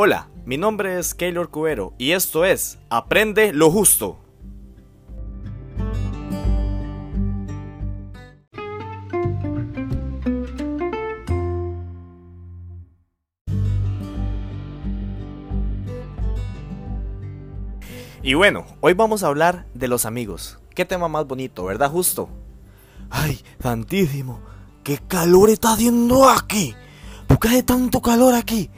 Hola, mi nombre es Keylor Cubero y esto es Aprende lo Justo. Y bueno, hoy vamos a hablar de los amigos. Qué tema más bonito, ¿verdad, justo? Ay, santísimo, qué calor está haciendo aquí. ¿Por qué hace tanto calor aquí?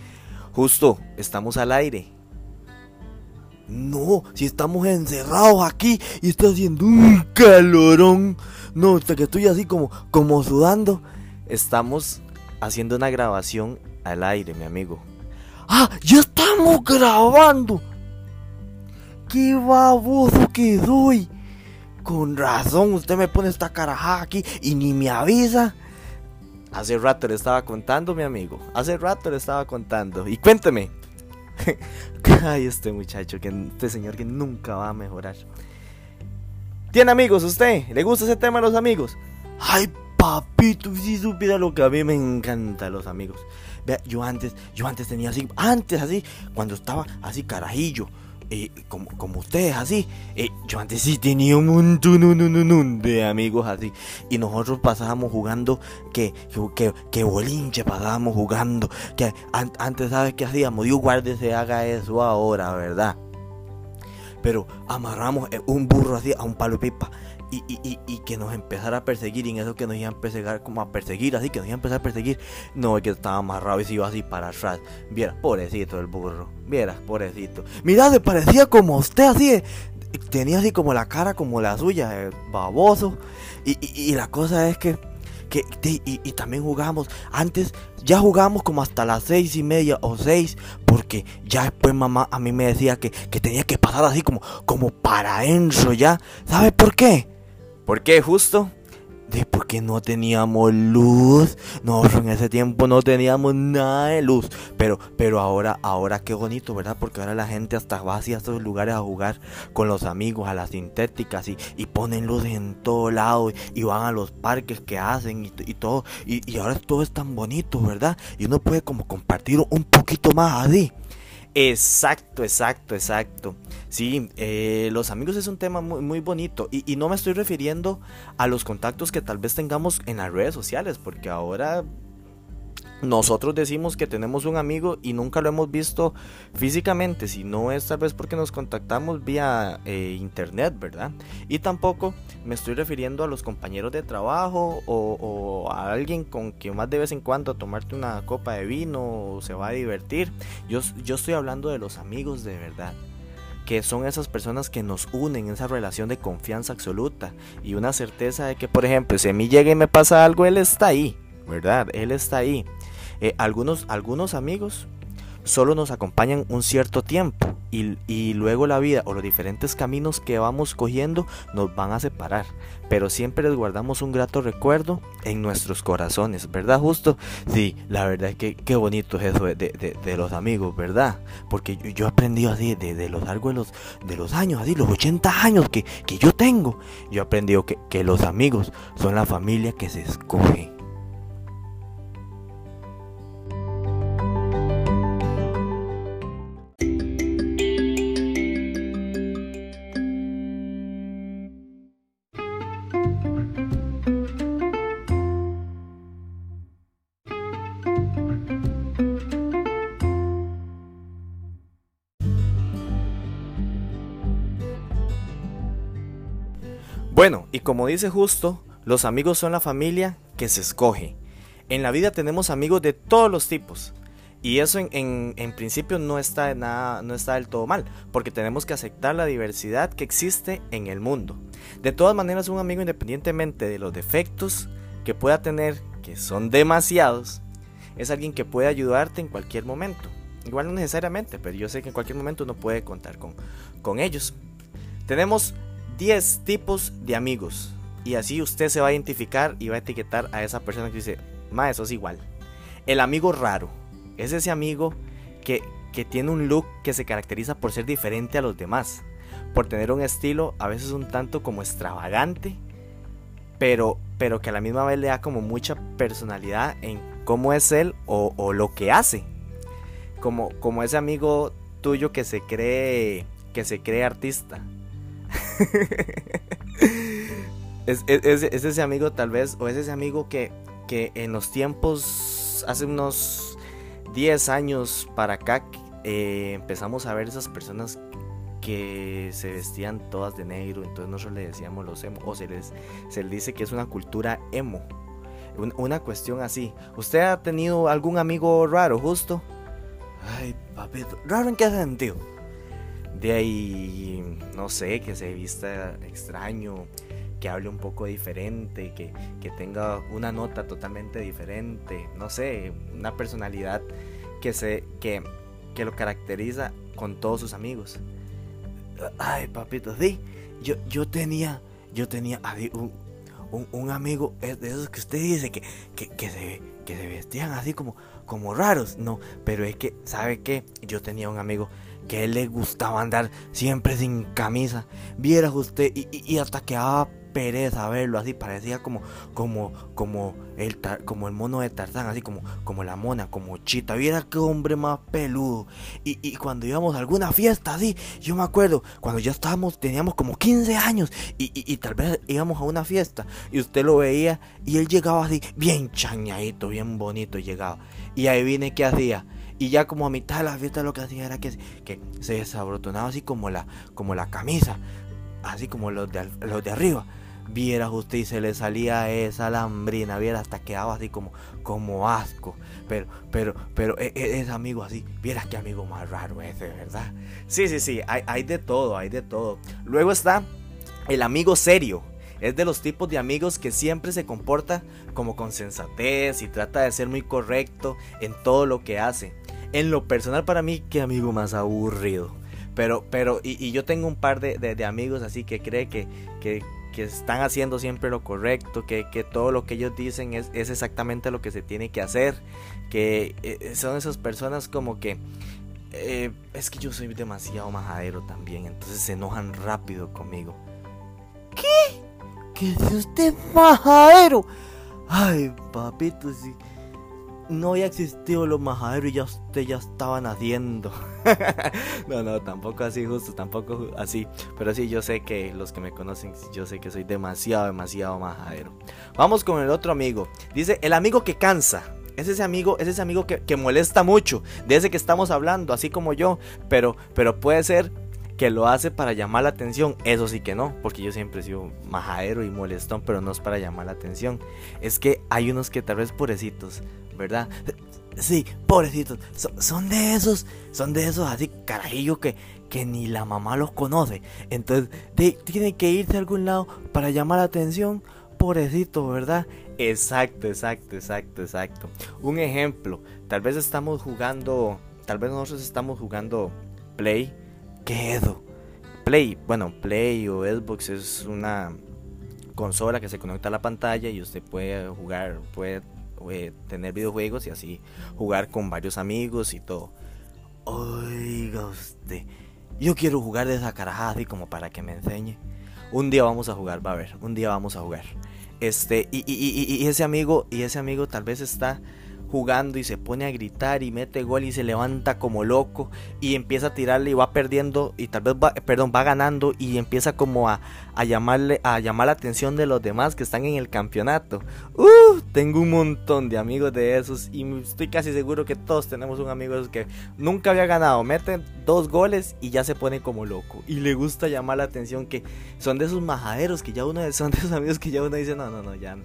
Justo, estamos al aire. No, si estamos encerrados aquí y está haciendo un calorón. No, hasta que estoy así como, como sudando. Estamos haciendo una grabación al aire, mi amigo. ¡Ah! ¡Ya estamos grabando! ¡Qué baboso que soy! Con razón, usted me pone esta carajada aquí y ni me avisa. Hace rato le estaba contando, mi amigo. Hace rato le estaba contando. Y cuénteme. Ay, este muchacho, que este señor que nunca va a mejorar. ¿Tiene amigos usted? ¿Le gusta ese tema de los amigos? Ay, papito, si supiera lo que a mí me encanta los amigos. Vea, yo antes, yo antes tenía así, antes así, cuando estaba así carajillo, como, como ustedes así. yo antes sí tenía un montón de amigos así. Y nosotros pasábamos jugando que, que, que bolinche pasábamos jugando. Que antes, ¿sabes qué hacíamos? Dios guarde se haga eso ahora, ¿verdad? Pero amarramos eh, un burro así a un palo pipa y, y, que nos empezara a perseguir y en eso que nos iban a perseguir como a perseguir así que nos iban a empezar a perseguir no es que estaba amarrado y se iba así para atrás viera pobrecito el burro viera pobrecito mira se parecía como usted así tenía así como la cara como la suya baboso y, la cosa es que que, y, también jugamos. Antes ya jugamos como hasta las seis y media o seis. Porque ya después mamá a mí me decía que, que tenía que pasar así como, como para Enzo ya. ¿Sabe por qué? ¿Por qué justo? De porque no teníamos luz. No, en ese tiempo no teníamos nada de luz. Pero, pero ahora, ahora qué bonito, ¿verdad? Porque ahora la gente hasta va hacia estos lugares a jugar con los amigos, a las sintéticas y, y ponen luz en todo lado y, van a los parques que hacen y, y todo. Y, y, ahora todo es tan bonito, ¿verdad? Y uno puede como compartir un poquito más así. Exacto, exacto, exacto. Sí, eh, los amigos es un tema muy, muy bonito y, y, no me estoy refiriendo a los contactos que tal vez tengamos en las redes sociales, porque ahora nosotros decimos que tenemos un amigo y nunca lo hemos visto físicamente, si no es tal vez porque nos contactamos vía eh, internet, ¿verdad? Y tampoco me estoy refiriendo a los compañeros de trabajo o, a alguien con quien más de vez en cuando tomarte una copa de vino o se va a divertir. Yo, yo estoy hablando de los amigos de verdad que son esas personas que nos unen en esa relación de confianza absoluta y una certeza de que, por ejemplo, si a mí llega y me pasa algo, él está ahí, ¿verdad? Él está ahí. Eh, algunos, algunos amigos solo nos acompañan un cierto tiempo y, y, luego la vida o los diferentes caminos que vamos cogiendo nos van a separar. Pero siempre les guardamos un grato recuerdo en nuestros corazones, ¿verdad? Justo, sí, la verdad es que qué bonito es eso de, de, los amigos, ¿verdad? Porque yo, he aprendido así de, de los largos de los, de los años, así, los 80 años que, que yo tengo. Yo he aprendido que, que los amigos son la familia que se escoge como dice justo, los amigos son la familia que se escoge. En la vida tenemos amigos de todos los tipos. Y eso en, principio no está, nada, no está del todo mal, porque tenemos que aceptar la diversidad que existe en el mundo. De todas maneras, un amigo independientemente de los defectos que pueda tener, que son demasiados, es alguien que puede ayudarte en cualquier momento. Igual no necesariamente, pero yo sé que en cualquier momento uno puede contar con, con ellos. Tenemos 10 tipos de amigos. Y así usted se va a identificar y va a etiquetar a esa persona que dice, ma, eso es igual. El amigo raro es ese amigo que, que tiene un look que se caracteriza por ser diferente a los demás. Por tener un estilo a veces un tanto como extravagante, pero, pero que a la misma vez le da como mucha personalidad en cómo es él o, o lo que hace. como, como ese amigo tuyo que se cree, que se cree artista. es, ese amigo tal vez, o es ese amigo que, que en los tiempos, hace unos 10 años para acá, eh, empezamos a ver esas personas que se vestían todas de negro, entonces nosotros le decíamos los emo, o se les, se les dice que es una cultura emo, una cuestión así. ¿Usted ha tenido algún amigo raro, justo? Ay, papito, ¿raro en qué sentido? De ahí, no sé, que se vista extraño, que hable un poco diferente, que, que tenga una nota totalmente diferente, no sé, una personalidad que, se, que, que lo caracteriza con todos sus amigos. Ay, papito, sí. Yo, yo tenía, yo tenía un, un, amigo de esos que usted dice que, que, se, que se vestían así como, como raros. No, pero es que, ¿sabe qué? Yo tenía un amigo que él le gustaba andar siempre sin camisa. Viera usted, y, y, y hasta quedaba pereza verlo así, parecía como, como, como el, como el mono de Tarzán, así como, como la mona, como Chita. Viera qué hombre más peludo. Y, y, cuando íbamos a alguna fiesta así, yo me acuerdo, cuando ya estábamos, teníamos como 15 años y, y, tal vez íbamos a una fiesta y usted lo veía y él llegaba así, bien chañadito, bien bonito llegaba. Y ahí viene que hacía. Y ya como a mitad de la fiesta lo que hacía era que, que se desabrotonaba así como la, como la camisa, así como los de, los de arriba viera usted y se le salía esa lambrina, viera hasta quedaba así como, como asco. Pero, pero, pero e, e, es, amigo así, viera qué amigo más raro ese, ¿verdad? Sí, sí, sí, hay, hay de todo, hay de todo. Luego está el amigo serio. Es de los tipos de amigos que siempre se comporta como con sensatez y trata de ser muy correcto en todo lo que hace. En lo personal para mí, qué amigo más aburrido. Pero, pero, y, yo tengo un par de, amigos así que cree que, que, que están haciendo siempre lo correcto, que, todo lo que ellos dicen es, exactamente lo que se tiene que hacer, que eh, son esas personas como que eh, es que yo soy demasiado majadero también, entonces se enojan rápido conmigo. ¿Qué? ¿Que es usted majadero? Ay, papito, sí no había existido los majaderos y ya usted ya estaban haciendo. no, no, tampoco así justo, tampoco así. Pero sí, yo sé que los que me conocen, yo sé que soy demasiado, demasiado majadero. Vamos con el otro amigo. Dice, el amigo que cansa. Es ese amigo, es ese amigo que, que molesta mucho. De ese que estamos hablando, así como yo. Pero, pero puede ser que lo hace para llamar la atención. Eso sí que no, porque yo siempre he sido majadero y molestón, pero no es para llamar la atención. Es que hay unos que tal vez pobrecitos ¿verdad? Sí, pobrecitos, son, de esos, son de esos así carajillos que, que ni la mamá los conoce. Entonces, tienen que irse a algún lado para llamar la atención, pobrecito, ¿verdad? Exacto, exacto, exacto, exacto. Un ejemplo, tal vez estamos jugando, tal vez nosotros estamos jugando Play. ¿Qué? Play, bueno, Play o Xbox es una consola que se conecta a la pantalla y usted puede jugar, puede eh, tener videojuegos y así jugar con varios amigos y todo. Oiga usted, yo quiero jugar de esa carajada así como para que me enseñe. Un día vamos a jugar, va a ver, un día vamos a jugar. Este, y, y ese amigo, y ese amigo tal vez está jugando y se pone a gritar y mete gol y se levanta como loco y empieza a tirarle y va perdiendo y tal vez va, perdón, va ganando y empieza como a, a llamarle a llamar la atención de los demás que están en el campeonato. Uh, tengo un montón de amigos de esos y estoy casi seguro que todos tenemos un amigo que nunca había ganado, mete dos goles y ya se pone como loco y le gusta llamar la atención que son de esos majaderos que ya uno son de esos amigos que ya uno dice, "No, no, no, ya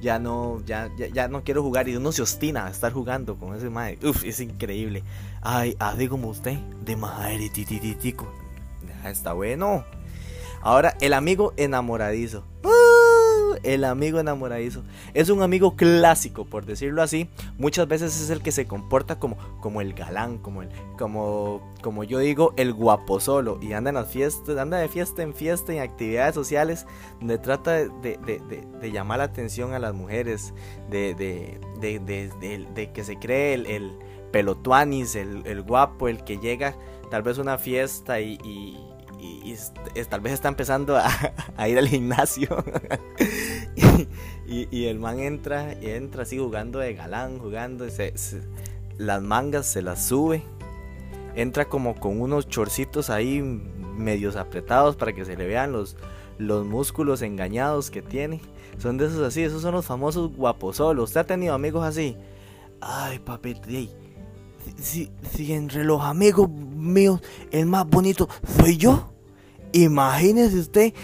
ya no, ya, ya, no quiero jugar y uno se ostina a estar jugando con ese mae. Uf, es increíble. Ay, así como usted, de madre, titititico. Está bueno. Ahora, el amigo enamoradizo el amigo enamoradizo. Es un amigo clásico, por decirlo así. Muchas veces es el que se comporta como, como el galán, como el, como, como yo digo, el guapo solo. Y anda en las fiestas, anda de fiesta en fiesta, en actividades sociales, donde trata de, llamar la atención a las mujeres, de, de que se cree el, el pelotuanis, el, guapo, el que llega tal vez a una fiesta y, tal vez está empezando a, ir al gimnasio. y, el man entra y entra así jugando de galán, jugando. Se, las mangas se las sube, entra como con unos chorcitos ahí medios apretados para que se le vean los, los músculos engañados que tiene. Son de esos así, esos son los famosos guaposolos. ¿Usted ha tenido amigos así? Ay, papi, si, si entre los amigos míos el más bonito soy yo, imagínese usted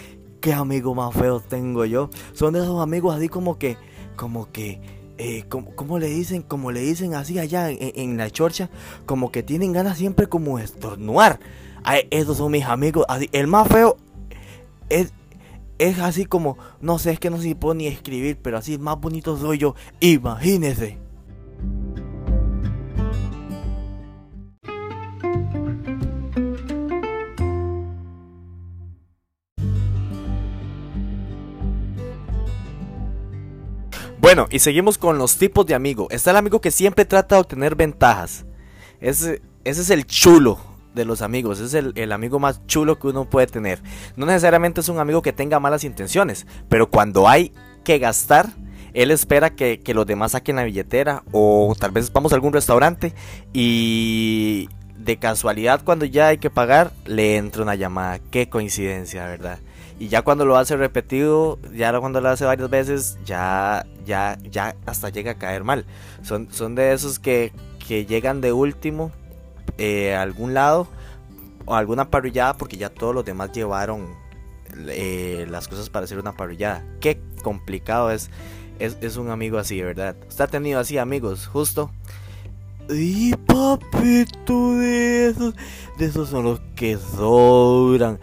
qué amigo más feo tengo yo. Son de esos amigos así como que, como que, eh, como, le dicen, como le dicen así allá en, la chorcha, como que tienen ganas siempre como de estornuar. Esos son mis amigos. Así, el más feo es, es así como, no sé, es que no se puede ni escribir, pero así más bonito soy yo. Imagínese. Bueno, y seguimos con los tipos de amigo. Está el amigo que siempre trata de obtener ventajas. Ese, es el chulo de los amigos. Es el, amigo más chulo que uno puede tener. No necesariamente es un amigo que tenga malas intenciones, pero cuando hay que gastar, él espera que, que los demás saquen la billetera o tal vez vamos a algún restaurante y de casualidad cuando ya hay que pagar le entra una llamada. Qué coincidencia, ¿verdad? Y ya cuando lo hace repetido, ya cuando lo hace varias veces, ya, ya, ya hasta llega a caer mal. Son, son de esos que, que llegan de último eh, a algún lado o alguna parrillada porque ya todos los demás llevaron eh, las cosas para hacer una parrillada. Qué complicado es, es, es un amigo así, ¿verdad? ¿Usted ha tenido así amigos, justo? Y papito de esos, de esos son los que sobran.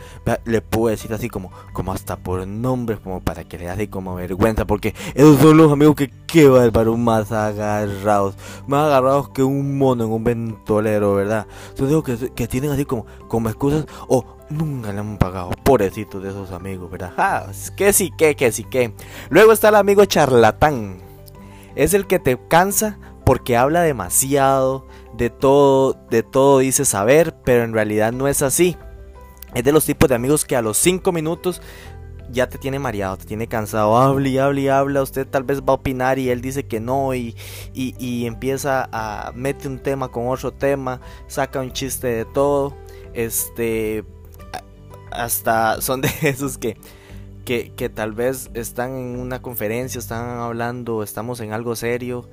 Le puedo decir así como, como hasta por nombres, como para que le dé como vergüenza, porque esos son los amigos que qué bárbaro, más agarrados, más agarrados que un mono en un ventolero, ¿verdad? Son digo que, que tienen así como, como excusas, o nunca le han pagado, pobrecitos de esos amigos, ¿verdad? Ah, que sí, que, que sí, que. Luego está el amigo charlatán. Es el que te cansa porque habla demasiado, de todo, de todo dice saber, pero en realidad no es así. Es de los tipos de amigos que a los 5 minutos ya te tiene mareado, te tiene cansado, habla y habla y habla, usted tal vez va a opinar y él dice que no y, y, empieza a mete un tema con otro tema, saca un chiste de todo, este, hasta son de esos que, que, que tal vez están en una conferencia, están hablando, estamos en algo serio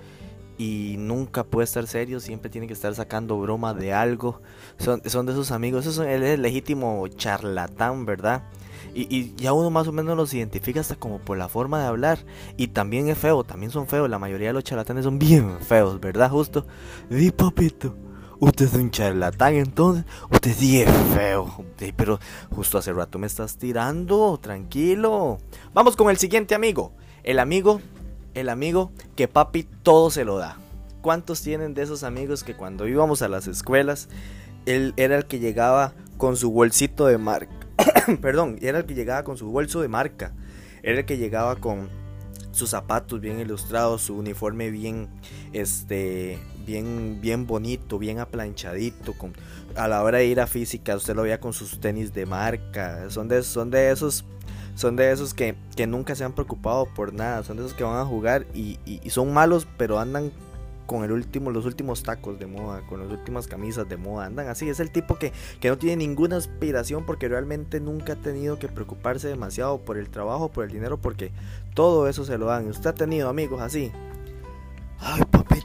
y nunca puede estar serio, siempre tiene que estar sacando broma de algo. Son, son de esos amigos, él es el legítimo charlatán, ¿verdad? Y, ya uno más o menos los identifica hasta como por la forma de hablar. Y también es feo, también son feos. La mayoría de los charlatanes son bien feos, ¿verdad? Justo. Di papito, usted es un charlatán entonces. Usted sí es feo. pero justo hace rato me estás tirando, tranquilo. Vamos con el siguiente amigo. El amigo el amigo que papi todo se lo da. ¿Cuántos tienen de esos amigos que cuando íbamos a las escuelas, él era el que llegaba con su bolsito de marca? Perdón, era el que llegaba con su bolso de marca. Era el que llegaba con sus zapatos bien ilustrados, su uniforme bien, este, bien, bien bonito, bien aplanchadito. Con, a la hora de ir a física, usted lo veía con sus tenis de marca. Son de, son de esos son de esos que, nunca se han preocupado por nada, son de esos que van a jugar y, son malos, pero andan con el último, los últimos tacos de moda, con las últimas camisas de moda, andan así, es el tipo que, que no tiene ninguna aspiración porque realmente nunca ha tenido que preocuparse demasiado por el trabajo, por el dinero, porque todo eso se lo dan. ¿Usted ha tenido amigos así? Ay, papito,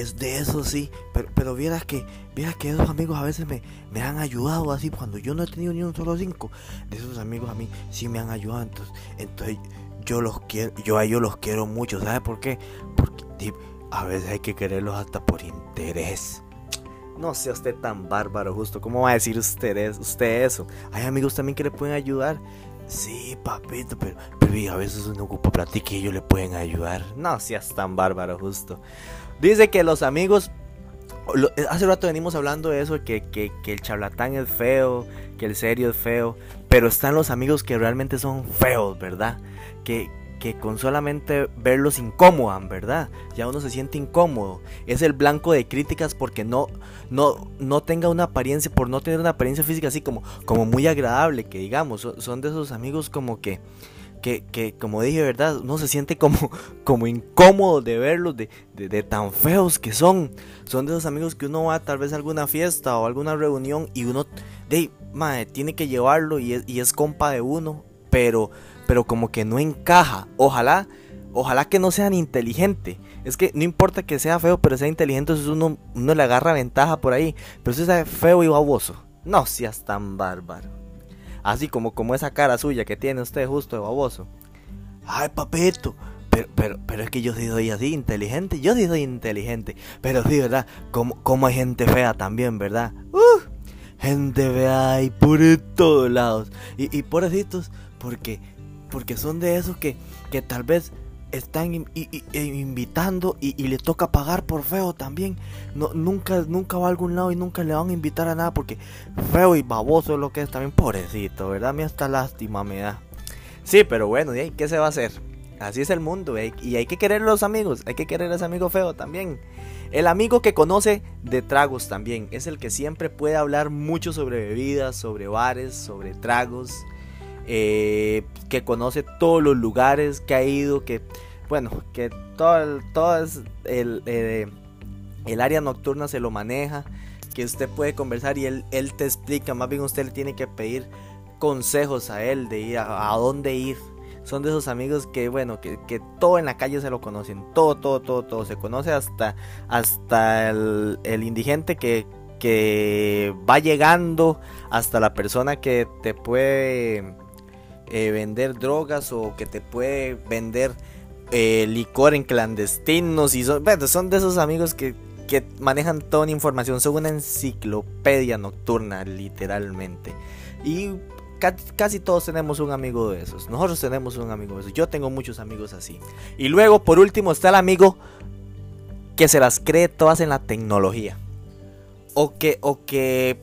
es de eso sí, pero, pero vieras que, vieras que esos amigos a veces me, me han ayudado así cuando yo no he tenido ni un solo cinco. De esos amigos a mí sí me han ayudado, entonces, entonces yo los quiero, yo a ellos los quiero mucho, ¿sabe por qué? Porque a veces hay que quererlos hasta por interés. No sea usted tan bárbaro, justo. ¿Cómo va a decir usted, usted eso? Hay amigos también que le pueden ayudar. Sí, papito, pero, pero a veces uno ocupa plata y ellos le pueden ayudar. No seas tan bárbaro, justo. Dice que los amigos. hace rato venimos hablando de eso: que, que, el charlatán es feo, que el serio es feo. Pero están los amigos que realmente son feos, ¿verdad? Que, que con solamente verlos incomodan, ¿verdad? Ya uno se siente incómodo. Es el blanco de críticas porque no, no, no tenga una apariencia, por no tener una apariencia física así como, como muy agradable, que digamos, son de esos amigos como que que, que, como dije, ¿verdad? Uno se siente como, como incómodo de verlos, de, de, tan feos que son. Son de esos amigos que uno va tal vez a alguna fiesta o alguna reunión y uno, de, madre, tiene que llevarlo y es, y es compa de uno, pero, pero como que no encaja. Ojalá, ojalá que no sean inteligentes. Es que no importa que sea feo, pero sea inteligente, entonces uno, uno le agarra ventaja por ahí. Pero si es feo y baboso, no seas tan bárbaro. Así como, como esa cara suya que tiene usted justo de baboso. Ay, papito. Pero, pero, pero es que yo sí soy así, inteligente. Yo sí soy inteligente. Pero sí, ¿verdad? Como, como hay gente fea también, ¿verdad? Uh, gente fea y por todos lados. Y, y pobrecitos, porque, porque son de esos que, que tal vez están e invitando y, le toca pagar por feo también. No, nunca, nunca va a algún lado y nunca le van a invitar a nada porque feo y baboso es lo que es también. Pobrecito, ¿verdad? Me hasta lástima me da. Sí, pero bueno, ¿y qué se va a hacer? Así es el mundo y hay que querer a los amigos, hay que querer a ese amigo feo también. El amigo que conoce de tragos también es el que siempre puede hablar mucho sobre bebidas, sobre bares, sobre tragos eh, que conoce todos los lugares que ha ido, que, bueno, que todo, todo el, eh, el, área nocturna se lo maneja, que usted puede conversar y él, él te explica, más bien usted le tiene que pedir consejos a él de ir a, dónde ir. Son de esos amigos que, bueno, que, que, todo en la calle se lo conocen. Todo, todo, todo, todo. Se conoce hasta, hasta el, el indigente que, que va llegando, hasta la persona que te puede eh, vender drogas o que te puede vender eh, licor en clandestinos y son, son de esos amigos que, que manejan toda la información, son una enciclopedia nocturna literalmente. Y casi todos tenemos un amigo de esos. Nosotros tenemos un amigo de esos. Yo tengo muchos amigos así. Y luego, por último, está el amigo que se las cree todas en la tecnología. O que, o que,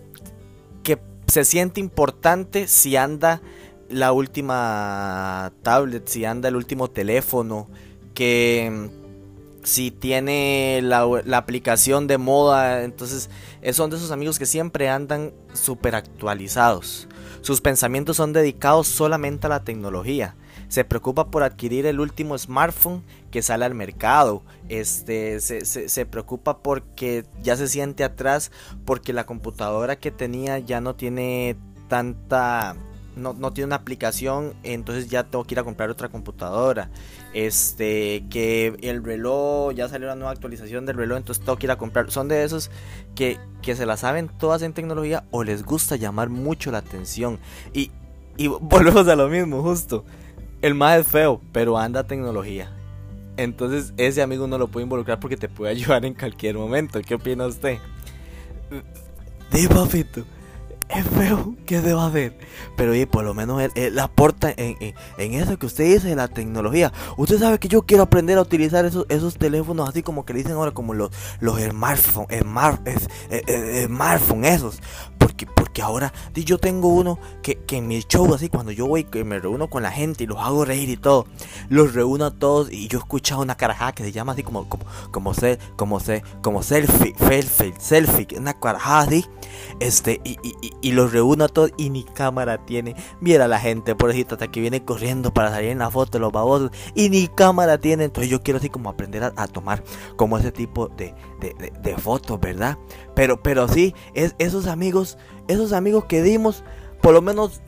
que se siente importante si anda la última tablet, si anda el último teléfono, que mm, si tiene la, aplicación de moda, entonces eh, son de esos amigos que siempre andan súper actualizados. Sus pensamientos son dedicados solamente a la tecnología. Se preocupa por adquirir el último smartphone que sale al mercado. Este, se, se preocupa porque ya se siente atrás porque la computadora que tenía ya no tiene tanta no, tiene una aplicación, entonces ya tengo que ir a comprar otra computadora. Este, que el reloj, ya salió la nueva actualización del reloj, entonces tengo que ir a comprar. Son de esos que, que se la saben todas en tecnología o les gusta llamar mucho la atención. Y, y volvemos a lo mismo, justo. El más es feo, pero anda tecnología. Entonces ese amigo no lo puede involucrar porque te puede ayudar en cualquier momento. ¿Qué opina usted? De papito es feo que deba hacer. Pero y por lo menos él, aporta en, eso que usted dice, la tecnología. Usted sabe que yo quiero aprender a utilizar esos, esos teléfonos así como que le dicen ahora, como los, los smartphones, smart, eh, eh, smartphone esos. Porque, porque ahora yo tengo uno que, que en mi show, así cuando yo voy, que me reúno con la gente y los hago reír y todo, los reúno a todos y yo he escuchado una carajada que se llama así como, como, como, como, como selfie, selfie, selfie, una carajada así, este, y, y y los reúno a todos y ni cámara tiene. Mira la gente, pobrecita, hasta que viene corriendo para salir en la foto los babosos y ni cámara tiene. Entonces yo quiero así como aprender a, tomar como ese tipo de, de, fotos, ¿verdad? Pero, pero sí, es, esos amigos, esos amigos que dimos, por lo menos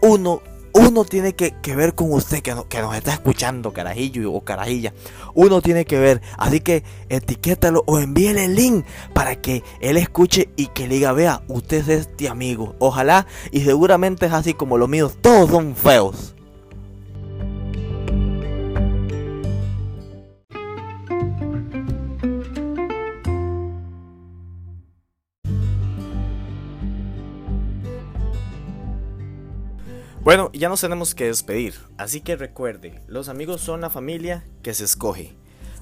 uno uno tiene que, ver con usted que, que, nos está escuchando, carajillo o carajilla. Uno tiene que ver. Así que etiquétalo o envíele el link para que él escuche y que le diga, vea, usted es este amigo. Ojalá y seguramente es así como los míos. Todos son feos. Bueno, ya nos tenemos que despedir, así que recuerde, los amigos son la familia que se escoge.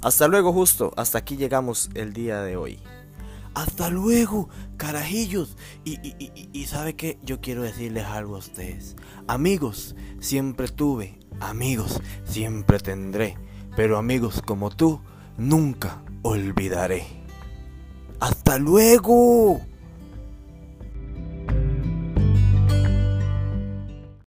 Hasta luego justo, hasta aquí llegamos el día de hoy. Hasta luego, carajillos. Y, y, sabe que yo quiero decirles algo a ustedes. Amigos, siempre tuve, amigos, siempre tendré. Pero amigos como tú, nunca olvidaré. Hasta luego.